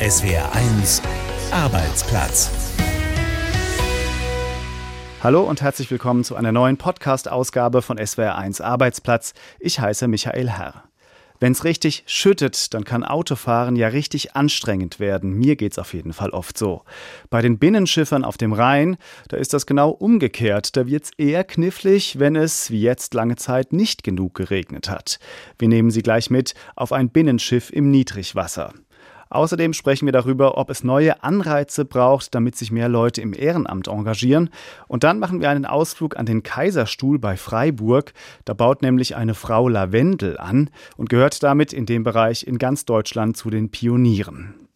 SWR1 Arbeitsplatz. Hallo und herzlich willkommen zu einer neuen Podcast-Ausgabe von SWR1 Arbeitsplatz. Ich heiße Michael Herr. Wenn es richtig schüttet, dann kann Autofahren ja richtig anstrengend werden. Mir geht's auf jeden Fall oft so. Bei den Binnenschiffern auf dem Rhein, da ist das genau umgekehrt. Da wird's eher knifflig, wenn es, wie jetzt lange Zeit, nicht genug geregnet hat. Wir nehmen Sie gleich mit auf ein Binnenschiff im Niedrigwasser. Außerdem sprechen wir darüber, ob es neue Anreize braucht, damit sich mehr Leute im Ehrenamt engagieren. Und dann machen wir einen Ausflug an den Kaiserstuhl bei Freiburg. Da baut nämlich eine Frau Lavendel an und gehört damit in dem Bereich in ganz Deutschland zu den Pionieren.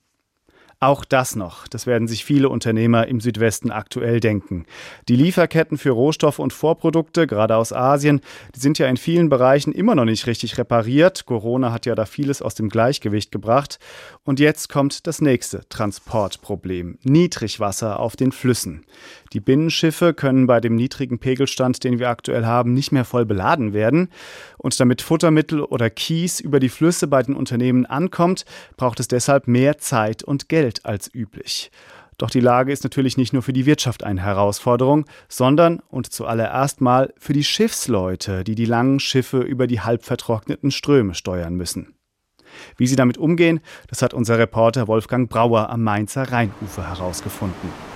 Auch das noch, das werden sich viele Unternehmer im Südwesten aktuell denken. Die Lieferketten für Rohstoffe und Vorprodukte, gerade aus Asien, die sind ja in vielen Bereichen immer noch nicht richtig repariert. Corona hat ja da vieles aus dem Gleichgewicht gebracht. Und jetzt kommt das nächste Transportproblem. Niedrigwasser auf den Flüssen. Die Binnenschiffe können bei dem niedrigen Pegelstand, den wir aktuell haben, nicht mehr voll beladen werden. Und damit Futtermittel oder Kies über die Flüsse bei den Unternehmen ankommt, braucht es deshalb mehr Zeit und Geld als üblich. Doch die Lage ist natürlich nicht nur für die Wirtschaft eine Herausforderung, sondern und zuallererst mal für die Schiffsleute, die die langen Schiffe über die halb vertrockneten Ströme steuern müssen. Wie sie damit umgehen, das hat unser Reporter Wolfgang Brauer am Mainzer Rheinufer herausgefunden.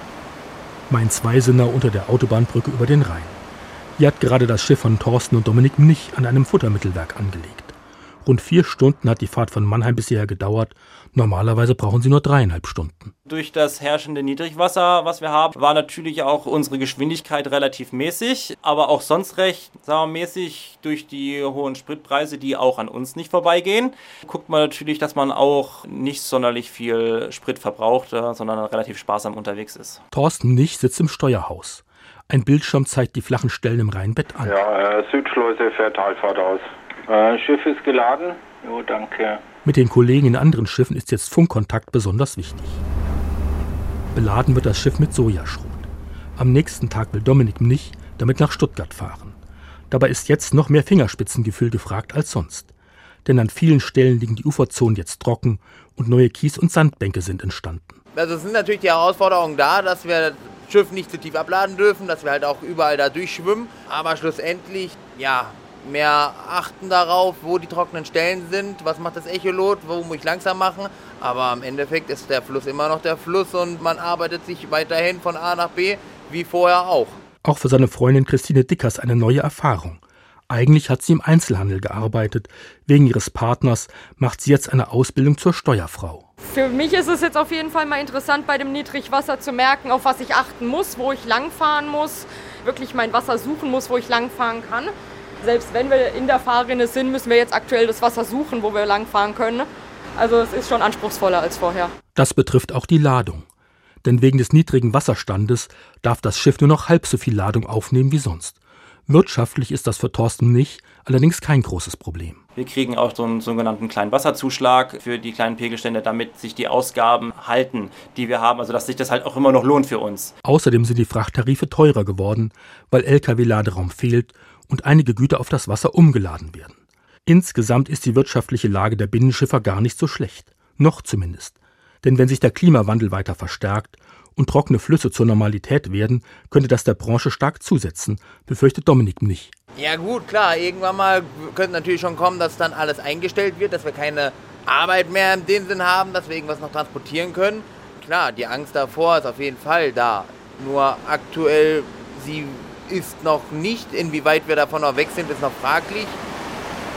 Mainz-Weisenau unter der Autobahnbrücke über den Rhein. Hier hat gerade das Schiff von Thorsten und Dominik Mnich an einem Futtermittelwerk angelegt. Rund vier Stunden hat die Fahrt von Mannheim bisher gedauert. Normalerweise brauchen sie nur dreieinhalb Stunden. Durch das herrschende Niedrigwasser, was wir haben, war natürlich auch unsere Geschwindigkeit relativ mäßig, aber auch sonst recht, sagen wir, mäßig durch die hohen Spritpreise, die auch an uns nicht vorbeigehen. Guckt man natürlich, dass man auch nicht sonderlich viel Sprit verbraucht, äh, sondern relativ sparsam unterwegs ist. Thorsten Nich sitzt im Steuerhaus. Ein Bildschirm zeigt die flachen Stellen im Rheinbett an. Ja, äh, Südschleuse fährt Talfahrt aus. Äh, Schiff ist geladen. Jo, danke. Mit den Kollegen in anderen Schiffen ist jetzt Funkkontakt besonders wichtig. Beladen wird das Schiff mit Sojaschrot. Am nächsten Tag will Dominik nicht damit nach Stuttgart fahren. Dabei ist jetzt noch mehr Fingerspitzengefühl gefragt als sonst. Denn an vielen Stellen liegen die Uferzonen jetzt trocken und neue Kies- und Sandbänke sind entstanden. Also es sind natürlich die Herausforderungen da, dass wir das Schiff nicht zu tief abladen dürfen, dass wir halt auch überall da durchschwimmen. Aber schlussendlich, ja, mehr achten darauf, wo die trockenen Stellen sind, was macht das Echolot, wo muss ich langsam machen. Aber im Endeffekt ist der Fluss immer noch der Fluss und man arbeitet sich weiterhin von A nach B, wie vorher auch. Auch für seine Freundin Christine Dickers eine neue Erfahrung. Eigentlich hat sie im Einzelhandel gearbeitet. Wegen ihres Partners macht sie jetzt eine Ausbildung zur Steuerfrau. Für mich ist es jetzt auf jeden Fall mal interessant, bei dem Niedrigwasser zu merken, auf was ich achten muss, wo ich langfahren muss, wirklich mein Wasser suchen muss, wo ich langfahren kann. Selbst wenn wir in der Fahrrinne sind, müssen wir jetzt aktuell das Wasser suchen, wo wir langfahren können. Also es ist schon anspruchsvoller als vorher. Das betrifft auch die Ladung. Denn wegen des niedrigen Wasserstandes darf das Schiff nur noch halb so viel Ladung aufnehmen wie sonst. Wirtschaftlich ist das für Thorsten nicht, allerdings kein großes Problem. Wir kriegen auch so einen sogenannten kleinen Wasserzuschlag für die kleinen Pegelstände, damit sich die Ausgaben halten, die wir haben, also dass sich das halt auch immer noch lohnt für uns. Außerdem sind die Frachttarife teurer geworden, weil Lkw-Laderaum fehlt und einige Güter auf das Wasser umgeladen werden. Insgesamt ist die wirtschaftliche Lage der Binnenschiffer gar nicht so schlecht. Noch zumindest. Denn wenn sich der Klimawandel weiter verstärkt und trockene Flüsse zur Normalität werden, könnte das der Branche stark zusetzen, befürchtet Dominik nicht. Ja gut, klar, irgendwann mal könnte natürlich schon kommen, dass dann alles eingestellt wird, dass wir keine Arbeit mehr in dem Sinn haben, dass wir irgendwas noch transportieren können. Klar, die Angst davor ist auf jeden Fall da. Nur aktuell, sie ist noch nicht. Inwieweit wir davon noch weg sind, ist noch fraglich.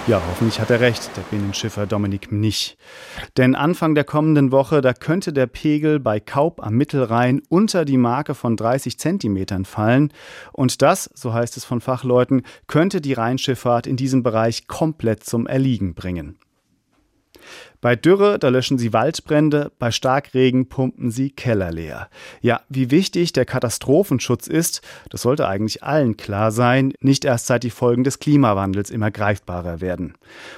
Ja, hoffentlich hat er recht, der Binnenschiffer Dominik Mnich. Denn Anfang der kommenden Woche, da könnte der Pegel bei Kaub am Mittelrhein unter die Marke von 30 Zentimetern fallen. Und das, so heißt es von Fachleuten, könnte die Rheinschifffahrt in diesem Bereich komplett zum Erliegen bringen. Bei Dürre, da löschen sie Waldbrände, bei Starkregen pumpen sie Keller leer. Ja, wie wichtig der Katastrophenschutz ist, das sollte eigentlich allen klar sein, nicht erst seit die Folgen des Klimawandels immer greifbarer werden.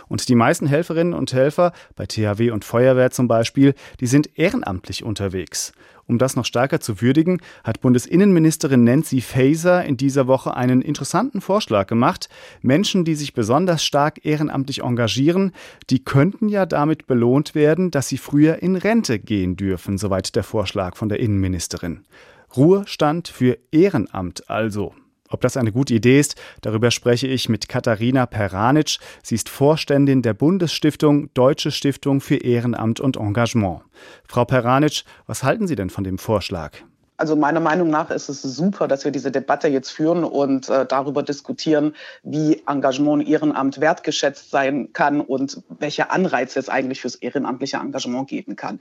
Und die meisten Helferinnen und Helfer, bei THW und Feuerwehr zum Beispiel, die sind ehrenamtlich unterwegs. Um das noch stärker zu würdigen, hat Bundesinnenministerin Nancy Faeser in dieser Woche einen interessanten Vorschlag gemacht. Menschen, die sich besonders stark ehrenamtlich engagieren, die könnten ja damit belohnt werden, dass sie früher in Rente gehen dürfen, soweit der Vorschlag von der Innenministerin. Ruhestand für Ehrenamt also. Ob das eine gute Idee ist, darüber spreche ich mit Katharina Peranic. Sie ist Vorständin der Bundesstiftung Deutsche Stiftung für Ehrenamt und Engagement. Frau Peranic, was halten Sie denn von dem Vorschlag? Also meiner Meinung nach ist es super, dass wir diese Debatte jetzt führen und äh, darüber diskutieren, wie Engagement und Ehrenamt wertgeschätzt sein kann und welche Anreize es eigentlich fürs ehrenamtliche Engagement geben kann.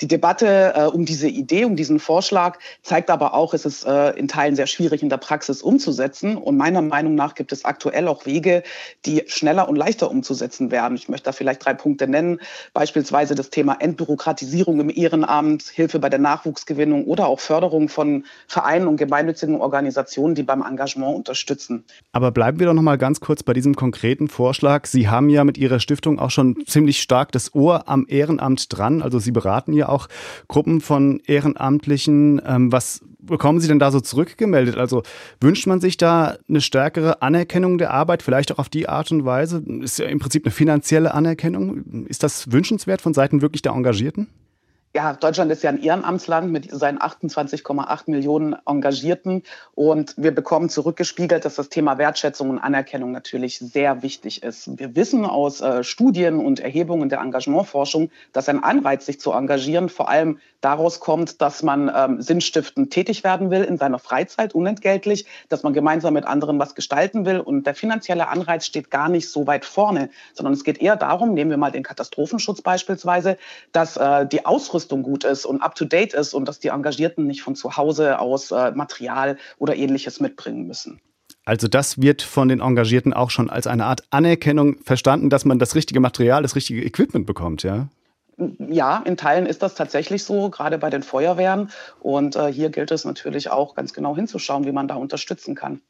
Die Debatte äh, um diese Idee, um diesen Vorschlag zeigt aber auch, es ist äh, in Teilen sehr schwierig in der Praxis umzusetzen. Und meiner Meinung nach gibt es aktuell auch Wege, die schneller und leichter umzusetzen werden. Ich möchte da vielleicht drei Punkte nennen, beispielsweise das Thema Entbürokratisierung im Ehrenamt, Hilfe bei der Nachwuchsgewinnung oder auch Förderung Förderung von Vereinen und gemeinnützigen Organisationen, die beim Engagement unterstützen. Aber bleiben wir doch noch mal ganz kurz bei diesem konkreten Vorschlag. Sie haben ja mit Ihrer Stiftung auch schon ziemlich stark das Ohr am Ehrenamt dran. Also Sie beraten ja auch Gruppen von Ehrenamtlichen. Ähm, was bekommen Sie denn da so zurückgemeldet? Also wünscht man sich da eine stärkere Anerkennung der Arbeit, vielleicht auch auf die Art und Weise? Ist ja im Prinzip eine finanzielle Anerkennung. Ist das wünschenswert von Seiten wirklich der Engagierten? Ja, Deutschland ist ja ein Ehrenamtsland mit seinen 28,8 Millionen Engagierten und wir bekommen zurückgespiegelt, dass das Thema Wertschätzung und Anerkennung natürlich sehr wichtig ist. Wir wissen aus äh, Studien und Erhebungen der Engagementforschung, dass ein Anreiz, sich zu engagieren, vor allem daraus kommt, dass man ähm, sinnstiftend tätig werden will in seiner Freizeit, unentgeltlich, dass man gemeinsam mit anderen was gestalten will und der finanzielle Anreiz steht gar nicht so weit vorne, sondern es geht eher darum, nehmen wir mal den Katastrophenschutz beispielsweise, dass äh, die Ausrüstung Ausrüstung gut ist und up-to-date ist und dass die Engagierten nicht von zu Hause aus äh, Material oder ähnliches mitbringen müssen. Also das wird von den Engagierten auch schon als eine Art Anerkennung verstanden, dass man das richtige Material, das richtige Equipment bekommt, ja? Ja, in Teilen ist das tatsächlich so, gerade bei den Feuerwehren. Und äh, hier gilt es natürlich auch ganz genau hinzuschauen, wie man da unterstützen kann.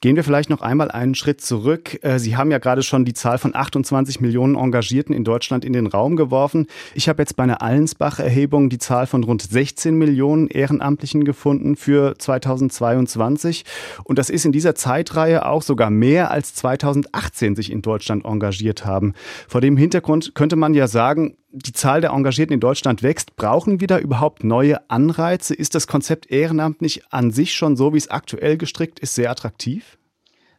Gehen wir vielleicht noch einmal einen Schritt zurück. Äh, Sie haben ja gerade schon die Zahl von 28 Millionen Engagierten in Deutschland in den Raum geworfen. Ich habe jetzt bei einer Allensbach-Erhebung die Zahl von rund 16 Millionen Ehrenamtlichen gefunden für 2022. Und das ist in dieser Zeitreihe auch sogar mehr als 2018 sich in Deutschland engagiert haben. Vor dem Hintergrund könnte man ja sagen, die Zahl der Engagierten in Deutschland wächst. Brauchen wir da überhaupt neue Anreize? Ist das Konzept Ehrenamt nicht an sich schon so, wie es aktuell gestrickt ist, sehr attraktiv?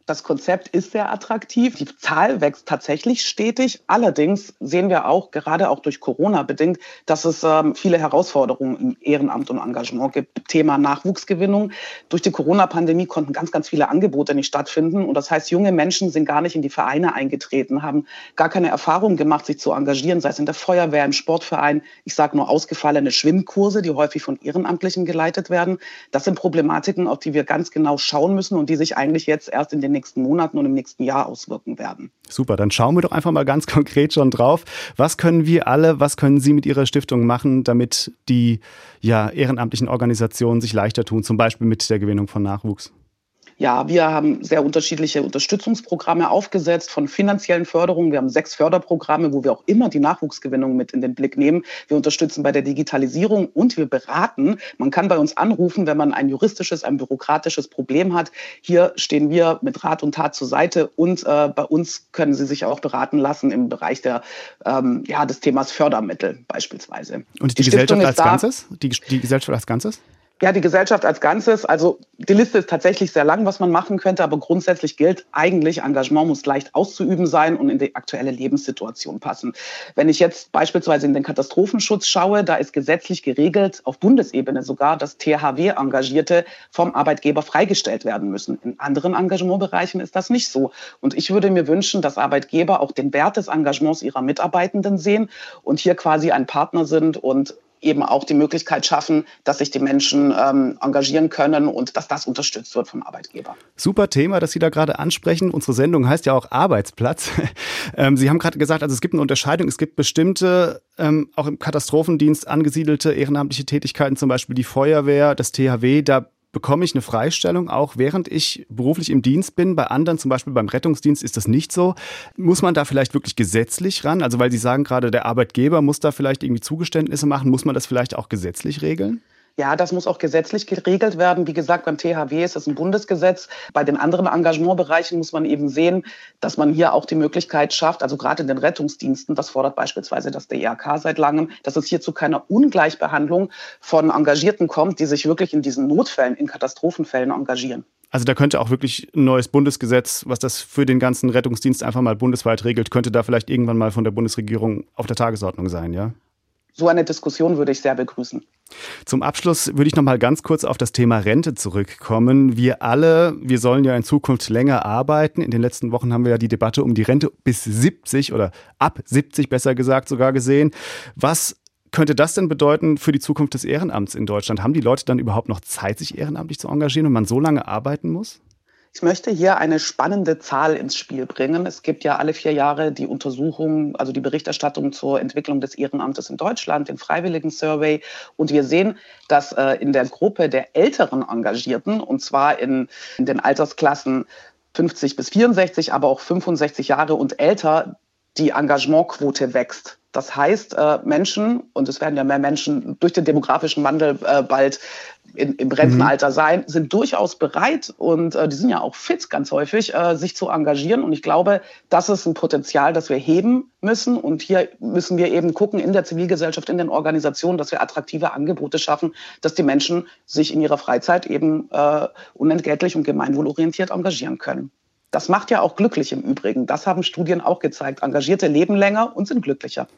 Das Konzept ist sehr attraktiv. Die Zahl wächst tatsächlich stetig. Allerdings sehen wir auch, gerade auch durch Corona bedingt, dass es ähm, viele Herausforderungen im Ehrenamt und Engagement gibt. Thema Nachwuchsgewinnung. Durch die Corona-Pandemie konnten ganz, ganz viele Angebote nicht stattfinden. Und das heißt, junge Menschen sind gar nicht in die Vereine eingetreten, haben gar keine Erfahrung gemacht, sich zu engagieren, sei es in der Feuerwehr, im Sportverein. Ich sage nur ausgefallene Schwimmkurse, die häufig von Ehrenamtlichen geleitet werden. Das sind Problematiken, auf die wir ganz genau schauen müssen und die sich eigentlich jetzt erst in den nächsten Monaten und im nächsten Jahr auswirken werden. Super, dann schauen wir doch einfach mal ganz konkret schon drauf. Was können wir alle, was können Sie mit Ihrer Stiftung machen, damit die ja, ehrenamtlichen Organisationen sich leichter tun, zum Beispiel mit der Gewinnung von Nachwuchs? Ja, wir haben sehr unterschiedliche Unterstützungsprogramme aufgesetzt von finanziellen Förderungen. Wir haben sechs Förderprogramme, wo wir auch immer die Nachwuchsgewinnung mit in den Blick nehmen. Wir unterstützen bei der Digitalisierung und wir beraten. Man kann bei uns anrufen, wenn man ein juristisches, ein bürokratisches Problem hat. Hier stehen wir mit Rat und Tat zur Seite und äh, bei uns können Sie sich auch beraten lassen im Bereich der, ähm, ja, des Themas Fördermittel beispielsweise. Und die, die Gesellschaft als Ganzes? Die, die Gesellschaft als Ganzes? Ja, die Gesellschaft als Ganzes, also die Liste ist tatsächlich sehr lang, was man machen könnte, aber grundsätzlich gilt eigentlich, Engagement muss leicht auszuüben sein und in die aktuelle Lebenssituation passen. Wenn ich jetzt beispielsweise in den Katastrophenschutz schaue, da ist gesetzlich geregelt, auf Bundesebene sogar, dass THW-Engagierte vom Arbeitgeber freigestellt werden müssen. In anderen Engagementbereichen ist das nicht so. Und ich würde mir wünschen, dass Arbeitgeber auch den Wert des Engagements ihrer Mitarbeitenden sehen und hier quasi ein Partner sind und eben auch die Möglichkeit schaffen, dass sich die Menschen ähm, engagieren können und dass das unterstützt wird vom Arbeitgeber. Super Thema, das Sie da gerade ansprechen. Unsere Sendung heißt ja auch Arbeitsplatz. ähm, Sie haben gerade gesagt, also es gibt eine Unterscheidung. Es gibt bestimmte, ähm, auch im Katastrophendienst angesiedelte ehrenamtliche Tätigkeiten, zum Beispiel die Feuerwehr, das THW. Da bekomme ich eine Freistellung, auch während ich beruflich im Dienst bin. Bei anderen, zum Beispiel beim Rettungsdienst, ist das nicht so. Muss man da vielleicht wirklich gesetzlich ran? Also weil Sie sagen gerade, der Arbeitgeber muss da vielleicht irgendwie Zugeständnisse machen. Muss man das vielleicht auch gesetzlich regeln? Ja, das muss auch gesetzlich geregelt werden. Wie gesagt, beim THW ist es ein Bundesgesetz. Bei den anderen Engagementbereichen muss man eben sehen, dass man hier auch die Möglichkeit schafft, also gerade in den Rettungsdiensten, das fordert beispielsweise das DRK seit langem, dass es hier zu keiner Ungleichbehandlung von Engagierten kommt, die sich wirklich in diesen Notfällen, in Katastrophenfällen engagieren. Also da könnte auch wirklich ein neues Bundesgesetz, was das für den ganzen Rettungsdienst einfach mal bundesweit regelt, könnte da vielleicht irgendwann mal von der Bundesregierung auf der Tagesordnung sein, ja? So eine Diskussion würde ich sehr begrüßen. Zum Abschluss würde ich noch mal ganz kurz auf das Thema Rente zurückkommen. Wir alle, wir sollen ja in Zukunft länger arbeiten. In den letzten Wochen haben wir ja die Debatte um die Rente bis 70 oder ab 70 besser gesagt sogar gesehen. Was könnte das denn bedeuten für die Zukunft des Ehrenamts in Deutschland? Haben die Leute dann überhaupt noch Zeit, sich ehrenamtlich zu engagieren, wenn man so lange arbeiten muss? Ich möchte hier eine spannende Zahl ins Spiel bringen. Es gibt ja alle vier Jahre die Untersuchung, also die Berichterstattung zur Entwicklung des Ehrenamtes in Deutschland, den Freiwilligen Survey. Und wir sehen, dass äh, in der Gruppe der älteren Engagierten, und zwar in, in den Altersklassen 50 bis 64, aber auch 65 Jahre und älter, die Engagementquote wächst. Das heißt, äh, Menschen, und es werden ja mehr Menschen durch den demografischen Wandel äh, bald in, im Rentenalter mhm. sein, sind durchaus bereit und äh, die sind ja auch fit ganz häufig, äh, sich zu engagieren. Und ich glaube, das ist ein Potenzial, das wir heben müssen. Und hier müssen wir eben gucken in der Zivilgesellschaft, in den Organisationen, dass wir attraktive Angebote schaffen, dass die Menschen sich in ihrer Freizeit eben äh, unentgeltlich und gemeinwohlorientiert engagieren können. Das macht ja auch glücklich im Übrigen. Das haben Studien auch gezeigt. Engagierte leben länger und sind glücklicher.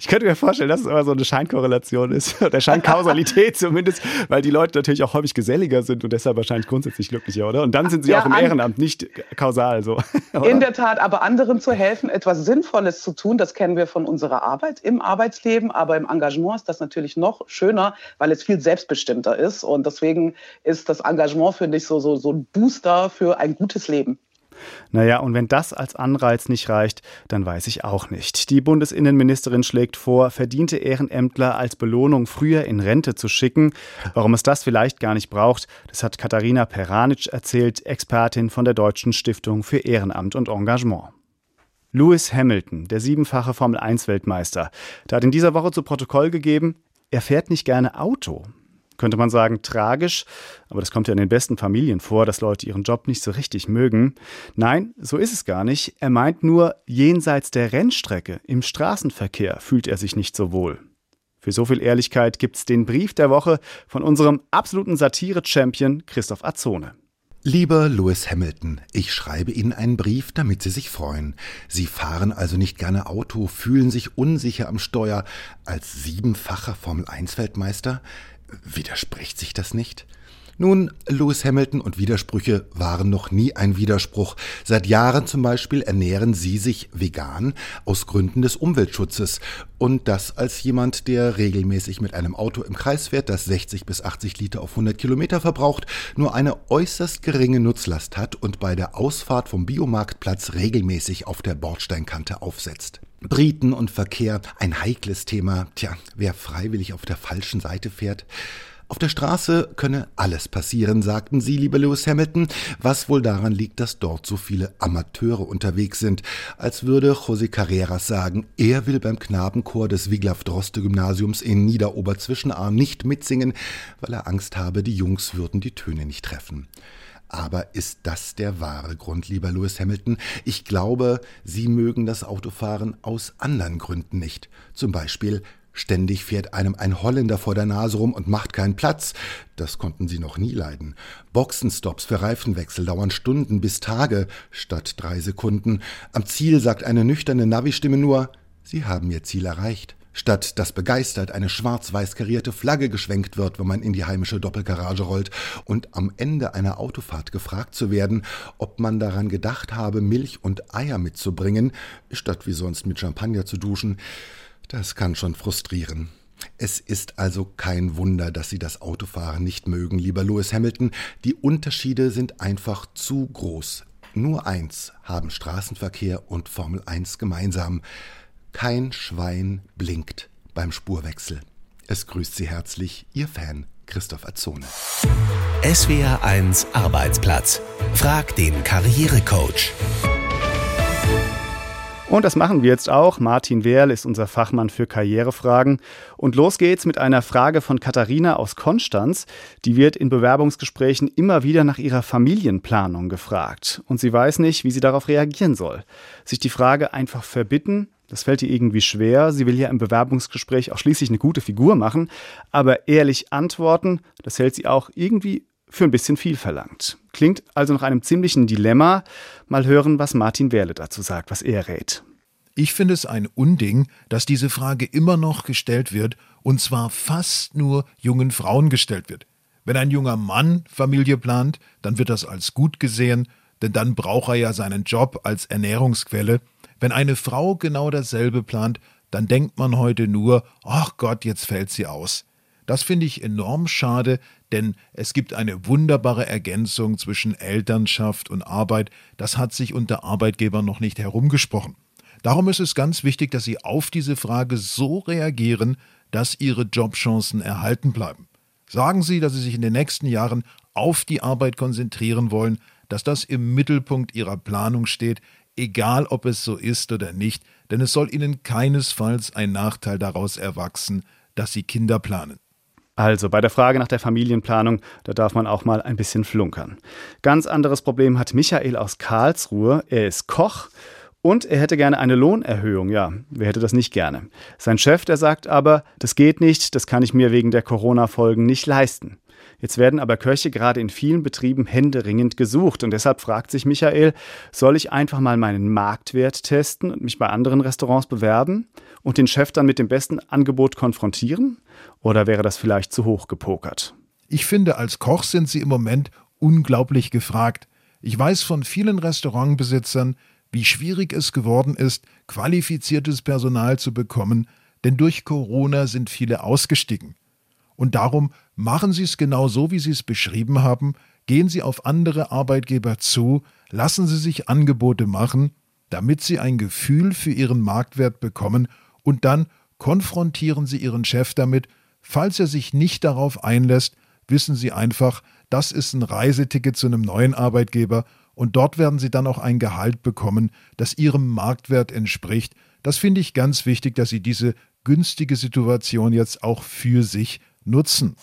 Ich könnte mir vorstellen, dass es aber so eine Scheinkorrelation ist, oder Scheinkausalität zumindest, weil die Leute natürlich auch häufig geselliger sind und deshalb wahrscheinlich grundsätzlich glücklicher, oder? Und dann sind sie ja, auch im Ehrenamt, nicht kausal so. In der Tat, aber anderen zu helfen, etwas Sinnvolles zu tun, das kennen wir von unserer Arbeit im Arbeitsleben, aber im Engagement ist das natürlich noch schöner, weil es viel selbstbestimmter ist und deswegen ist das Engagement, finde ich, so, so, so ein Booster für ein gutes Leben. Naja, und wenn das als Anreiz nicht reicht, dann weiß ich auch nicht. Die Bundesinnenministerin schlägt vor, verdiente Ehrenämtler als Belohnung früher in Rente zu schicken. Warum es das vielleicht gar nicht braucht, das hat Katharina Peranitsch erzählt, Expertin von der Deutschen Stiftung für Ehrenamt und Engagement. Lewis Hamilton, der siebenfache Formel-1-Weltmeister, der hat in dieser Woche zu Protokoll gegeben, er fährt nicht gerne Auto könnte man sagen, tragisch, aber das kommt ja in den besten Familien vor, dass Leute ihren Job nicht so richtig mögen. Nein, so ist es gar nicht. Er meint nur, jenseits der Rennstrecke, im Straßenverkehr fühlt er sich nicht so wohl. Für so viel Ehrlichkeit gibt's den Brief der Woche von unserem absoluten Satire-Champion Christoph Azone. Lieber Lewis Hamilton, ich schreibe Ihnen einen Brief, damit Sie sich freuen. Sie fahren also nicht gerne Auto, fühlen sich unsicher am Steuer. Als siebenfacher Formel-1-Weltmeister Widerspricht sich das nicht? Nun, Lewis Hamilton und Widersprüche waren noch nie ein Widerspruch. Seit Jahren zum Beispiel ernähren sie sich vegan aus Gründen des Umweltschutzes. Und das als jemand, der regelmäßig mit einem Auto im Kreis fährt, das 60 bis 80 Liter auf 100 Kilometer verbraucht, nur eine äußerst geringe Nutzlast hat und bei der Ausfahrt vom Biomarktplatz regelmäßig auf der Bordsteinkante aufsetzt. Briten und Verkehr, ein heikles Thema. Tja, wer freiwillig auf der falschen Seite fährt, auf der Straße könne alles passieren, sagten sie, lieber Lewis Hamilton, was wohl daran liegt, dass dort so viele Amateure unterwegs sind, als würde José Carreras sagen, er will beim Knabenchor des Wiglaf Droste Gymnasiums in Niederoberzwischenarm nicht mitsingen, weil er Angst habe, die Jungs würden die Töne nicht treffen. Aber ist das der wahre Grund, lieber Lewis Hamilton? Ich glaube, Sie mögen das Autofahren aus anderen Gründen nicht. Zum Beispiel Ständig fährt einem ein Holländer vor der Nase rum und macht keinen Platz. Das konnten sie noch nie leiden. Boxenstops für Reifenwechsel dauern Stunden bis Tage statt drei Sekunden. Am Ziel sagt eine nüchterne Navi-Stimme nur, Sie haben Ihr Ziel erreicht. Statt dass begeistert eine schwarz-weiß karierte Flagge geschwenkt wird, wenn man in die heimische Doppelgarage rollt und am Ende einer Autofahrt gefragt zu werden, ob man daran gedacht habe, Milch und Eier mitzubringen, statt wie sonst mit Champagner zu duschen, das kann schon frustrieren. Es ist also kein Wunder, dass Sie das Autofahren nicht mögen, lieber Lewis Hamilton. Die Unterschiede sind einfach zu groß. Nur eins haben Straßenverkehr und Formel 1 gemeinsam. Kein Schwein blinkt beim Spurwechsel. Es grüßt Sie herzlich, Ihr Fan Christoph Azone. SWR 1 Arbeitsplatz. Frag den Karrierecoach. Und das machen wir jetzt auch. Martin Wehrl ist unser Fachmann für Karrierefragen. Und los geht's mit einer Frage von Katharina aus Konstanz. Die wird in Bewerbungsgesprächen immer wieder nach ihrer Familienplanung gefragt. Und sie weiß nicht, wie sie darauf reagieren soll. Sich die Frage einfach verbitten, das fällt ihr irgendwie schwer. Sie will ja im Bewerbungsgespräch auch schließlich eine gute Figur machen. Aber ehrlich antworten, das hält sie auch irgendwie für ein bisschen viel verlangt. Klingt also nach einem ziemlichen Dilemma. Mal hören, was Martin Werle dazu sagt, was er rät. Ich finde es ein Unding, dass diese Frage immer noch gestellt wird, und zwar fast nur jungen Frauen gestellt wird. Wenn ein junger Mann Familie plant, dann wird das als gut gesehen, denn dann braucht er ja seinen Job als Ernährungsquelle. Wenn eine Frau genau dasselbe plant, dann denkt man heute nur, ach Gott, jetzt fällt sie aus. Das finde ich enorm schade, denn es gibt eine wunderbare Ergänzung zwischen Elternschaft und Arbeit, das hat sich unter Arbeitgebern noch nicht herumgesprochen. Darum ist es ganz wichtig, dass Sie auf diese Frage so reagieren, dass Ihre Jobchancen erhalten bleiben. Sagen Sie, dass Sie sich in den nächsten Jahren auf die Arbeit konzentrieren wollen, dass das im Mittelpunkt Ihrer Planung steht, egal ob es so ist oder nicht, denn es soll Ihnen keinesfalls ein Nachteil daraus erwachsen, dass Sie Kinder planen. Also bei der Frage nach der Familienplanung, da darf man auch mal ein bisschen flunkern. Ganz anderes Problem hat Michael aus Karlsruhe. Er ist Koch und er hätte gerne eine Lohnerhöhung. Ja, wer hätte das nicht gerne? Sein Chef, der sagt aber, das geht nicht, das kann ich mir wegen der Corona-Folgen nicht leisten. Jetzt werden aber Köche gerade in vielen Betrieben händeringend gesucht und deshalb fragt sich Michael, soll ich einfach mal meinen Marktwert testen und mich bei anderen Restaurants bewerben und den Chef dann mit dem besten Angebot konfrontieren? Oder wäre das vielleicht zu hoch gepokert? Ich finde, als Koch sind Sie im Moment unglaublich gefragt. Ich weiß von vielen Restaurantbesitzern, wie schwierig es geworden ist, qualifiziertes Personal zu bekommen, denn durch Corona sind viele ausgestiegen. Und darum machen Sie es genau so, wie Sie es beschrieben haben, gehen Sie auf andere Arbeitgeber zu, lassen Sie sich Angebote machen, damit Sie ein Gefühl für Ihren Marktwert bekommen und dann konfrontieren Sie Ihren Chef damit, falls er sich nicht darauf einlässt, wissen Sie einfach, das ist ein Reiseticket zu einem neuen Arbeitgeber und dort werden Sie dann auch ein Gehalt bekommen, das Ihrem Marktwert entspricht. Das finde ich ganz wichtig, dass Sie diese günstige Situation jetzt auch für sich nutzen.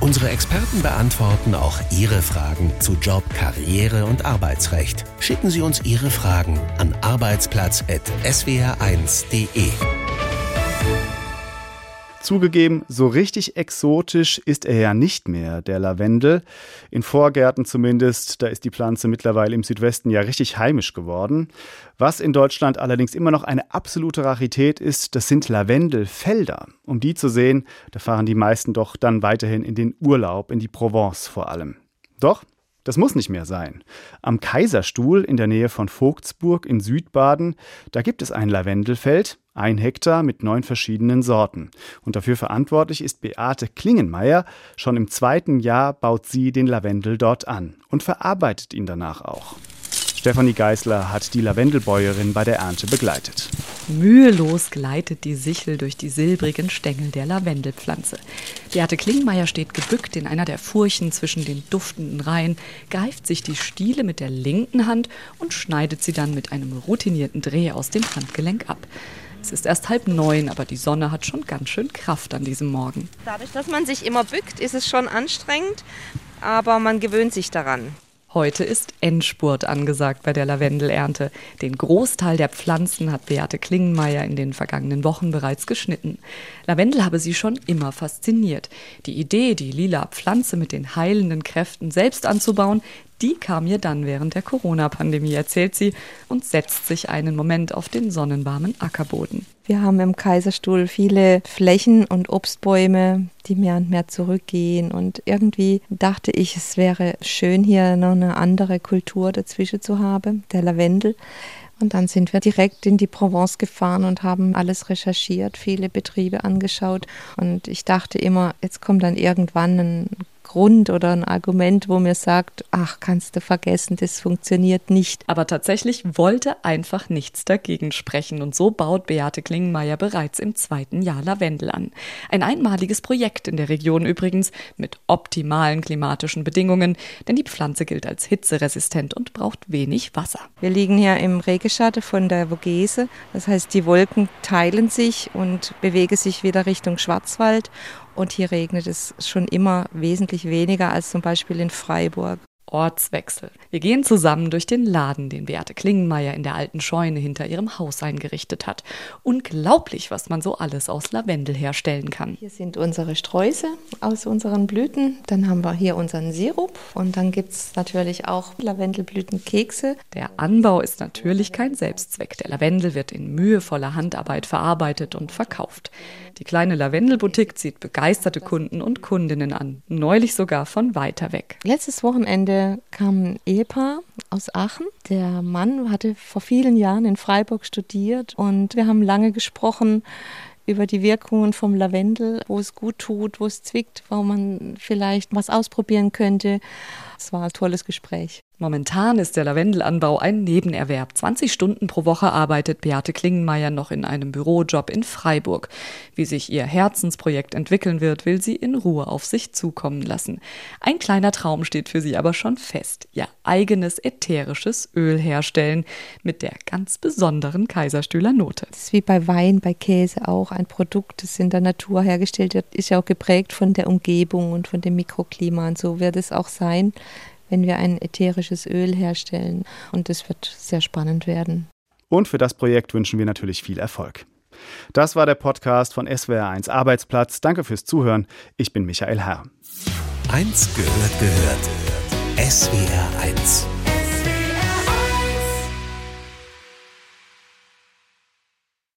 Unsere Experten beantworten auch Ihre Fragen zu Job, Karriere und Arbeitsrecht. Schicken Sie uns Ihre Fragen an arbeitsplatz.swr1.de. Zugegeben, so richtig exotisch ist er ja nicht mehr, der Lavendel. In Vorgärten zumindest, da ist die Pflanze mittlerweile im Südwesten ja richtig heimisch geworden. Was in Deutschland allerdings immer noch eine absolute Rarität ist, das sind Lavendelfelder. Um die zu sehen, da fahren die meisten doch dann weiterhin in den Urlaub, in die Provence vor allem. Doch, das muss nicht mehr sein. Am Kaiserstuhl in der Nähe von Vogtsburg in Südbaden, da gibt es ein Lavendelfeld, ein Hektar mit neun verschiedenen Sorten. Und dafür verantwortlich ist Beate Klingenmeier. Schon im zweiten Jahr baut sie den Lavendel dort an und verarbeitet ihn danach auch. Stefanie Geißler hat die Lavendelbäuerin bei der Ernte begleitet. Mühelos gleitet die Sichel durch die silbrigen Stängel der Lavendelpflanze. Beate Klingmeier steht gebückt in einer der Furchen zwischen den duftenden Reihen, greift sich die Stiele mit der linken Hand und schneidet sie dann mit einem routinierten Dreh aus dem Handgelenk ab. Es ist erst halb neun, aber die Sonne hat schon ganz schön Kraft an diesem Morgen. Dadurch, dass man sich immer bückt, ist es schon anstrengend, aber man gewöhnt sich daran. Heute ist Endspurt angesagt bei der Lavendelernte. Den Großteil der Pflanzen hat Beate Klingenmeier in den vergangenen Wochen bereits geschnitten. Lavendel habe sie schon immer fasziniert. Die Idee, die lila Pflanze mit den heilenden Kräften selbst anzubauen, die kam ihr dann während der Corona-Pandemie, erzählt sie, und setzt sich einen Moment auf den sonnenwarmen Ackerboden. Wir haben im Kaiserstuhl viele Flächen und Obstbäume, die mehr und mehr zurückgehen. Und irgendwie dachte ich, es wäre schön, hier noch eine andere Kultur dazwischen zu haben, der Lavendel. Und dann sind wir direkt in die Provence gefahren und haben alles recherchiert, viele Betriebe angeschaut. Und ich dachte immer, jetzt kommt dann irgendwann ein Grund oder ein Argument, wo mir sagt, ach, kannst du vergessen, das funktioniert nicht. Aber tatsächlich wollte einfach nichts dagegen sprechen und so baut Beate Klingenmeier bereits im zweiten Jahr Lavendel an. Ein einmaliges Projekt in der Region übrigens mit optimalen klimatischen Bedingungen, denn die Pflanze gilt als hitzeresistent und braucht wenig Wasser. Wir liegen hier im Regeschatte von der Vogese, das heißt, die Wolken teilen sich und bewegen sich wieder Richtung Schwarzwald und hier regnet es schon immer wesentlich weniger als zum Beispiel in Freiburg. Ortswechsel. Wir gehen zusammen durch den Laden, den Beate Klingenmeier in der alten Scheune hinter ihrem Haus eingerichtet hat. Unglaublich, was man so alles aus Lavendel herstellen kann. Hier sind unsere Sträuße aus unseren Blüten. Dann haben wir hier unseren Sirup und dann gibt es natürlich auch Lavendelblütenkekse. Der Anbau ist natürlich kein Selbstzweck. Der Lavendel wird in mühevoller Handarbeit verarbeitet und verkauft. Die kleine Lavendelboutique zieht begeisterte Kunden und Kundinnen an, neulich sogar von weiter weg. Letztes Wochenende kam ein Ehepaar aus Aachen. Der Mann hatte vor vielen Jahren in Freiburg studiert und wir haben lange gesprochen über die Wirkungen vom Lavendel, wo es gut tut, wo es zwickt, wo man vielleicht was ausprobieren könnte. Es war ein tolles Gespräch. Momentan ist der Lavendelanbau ein Nebenerwerb. 20 Stunden pro Woche arbeitet Beate Klingenmeier noch in einem Bürojob in Freiburg. Wie sich ihr Herzensprojekt entwickeln wird, will sie in Ruhe auf sich zukommen lassen. Ein kleiner Traum steht für sie aber schon fest. Ihr eigenes ätherisches Öl herstellen mit der ganz besonderen Kaiserstühler Note. Das ist wie bei Wein, bei Käse auch ein Produkt, das in der Natur hergestellt wird, ist ja auch geprägt von der Umgebung und von dem Mikroklima. Und so wird es auch sein wenn wir ein ätherisches Öl herstellen. Und das wird sehr spannend werden. Und für das Projekt wünschen wir natürlich viel Erfolg. Das war der Podcast von SWR1 Arbeitsplatz. Danke fürs Zuhören. Ich bin Michael Herr. Eins gehört gehört. SWR1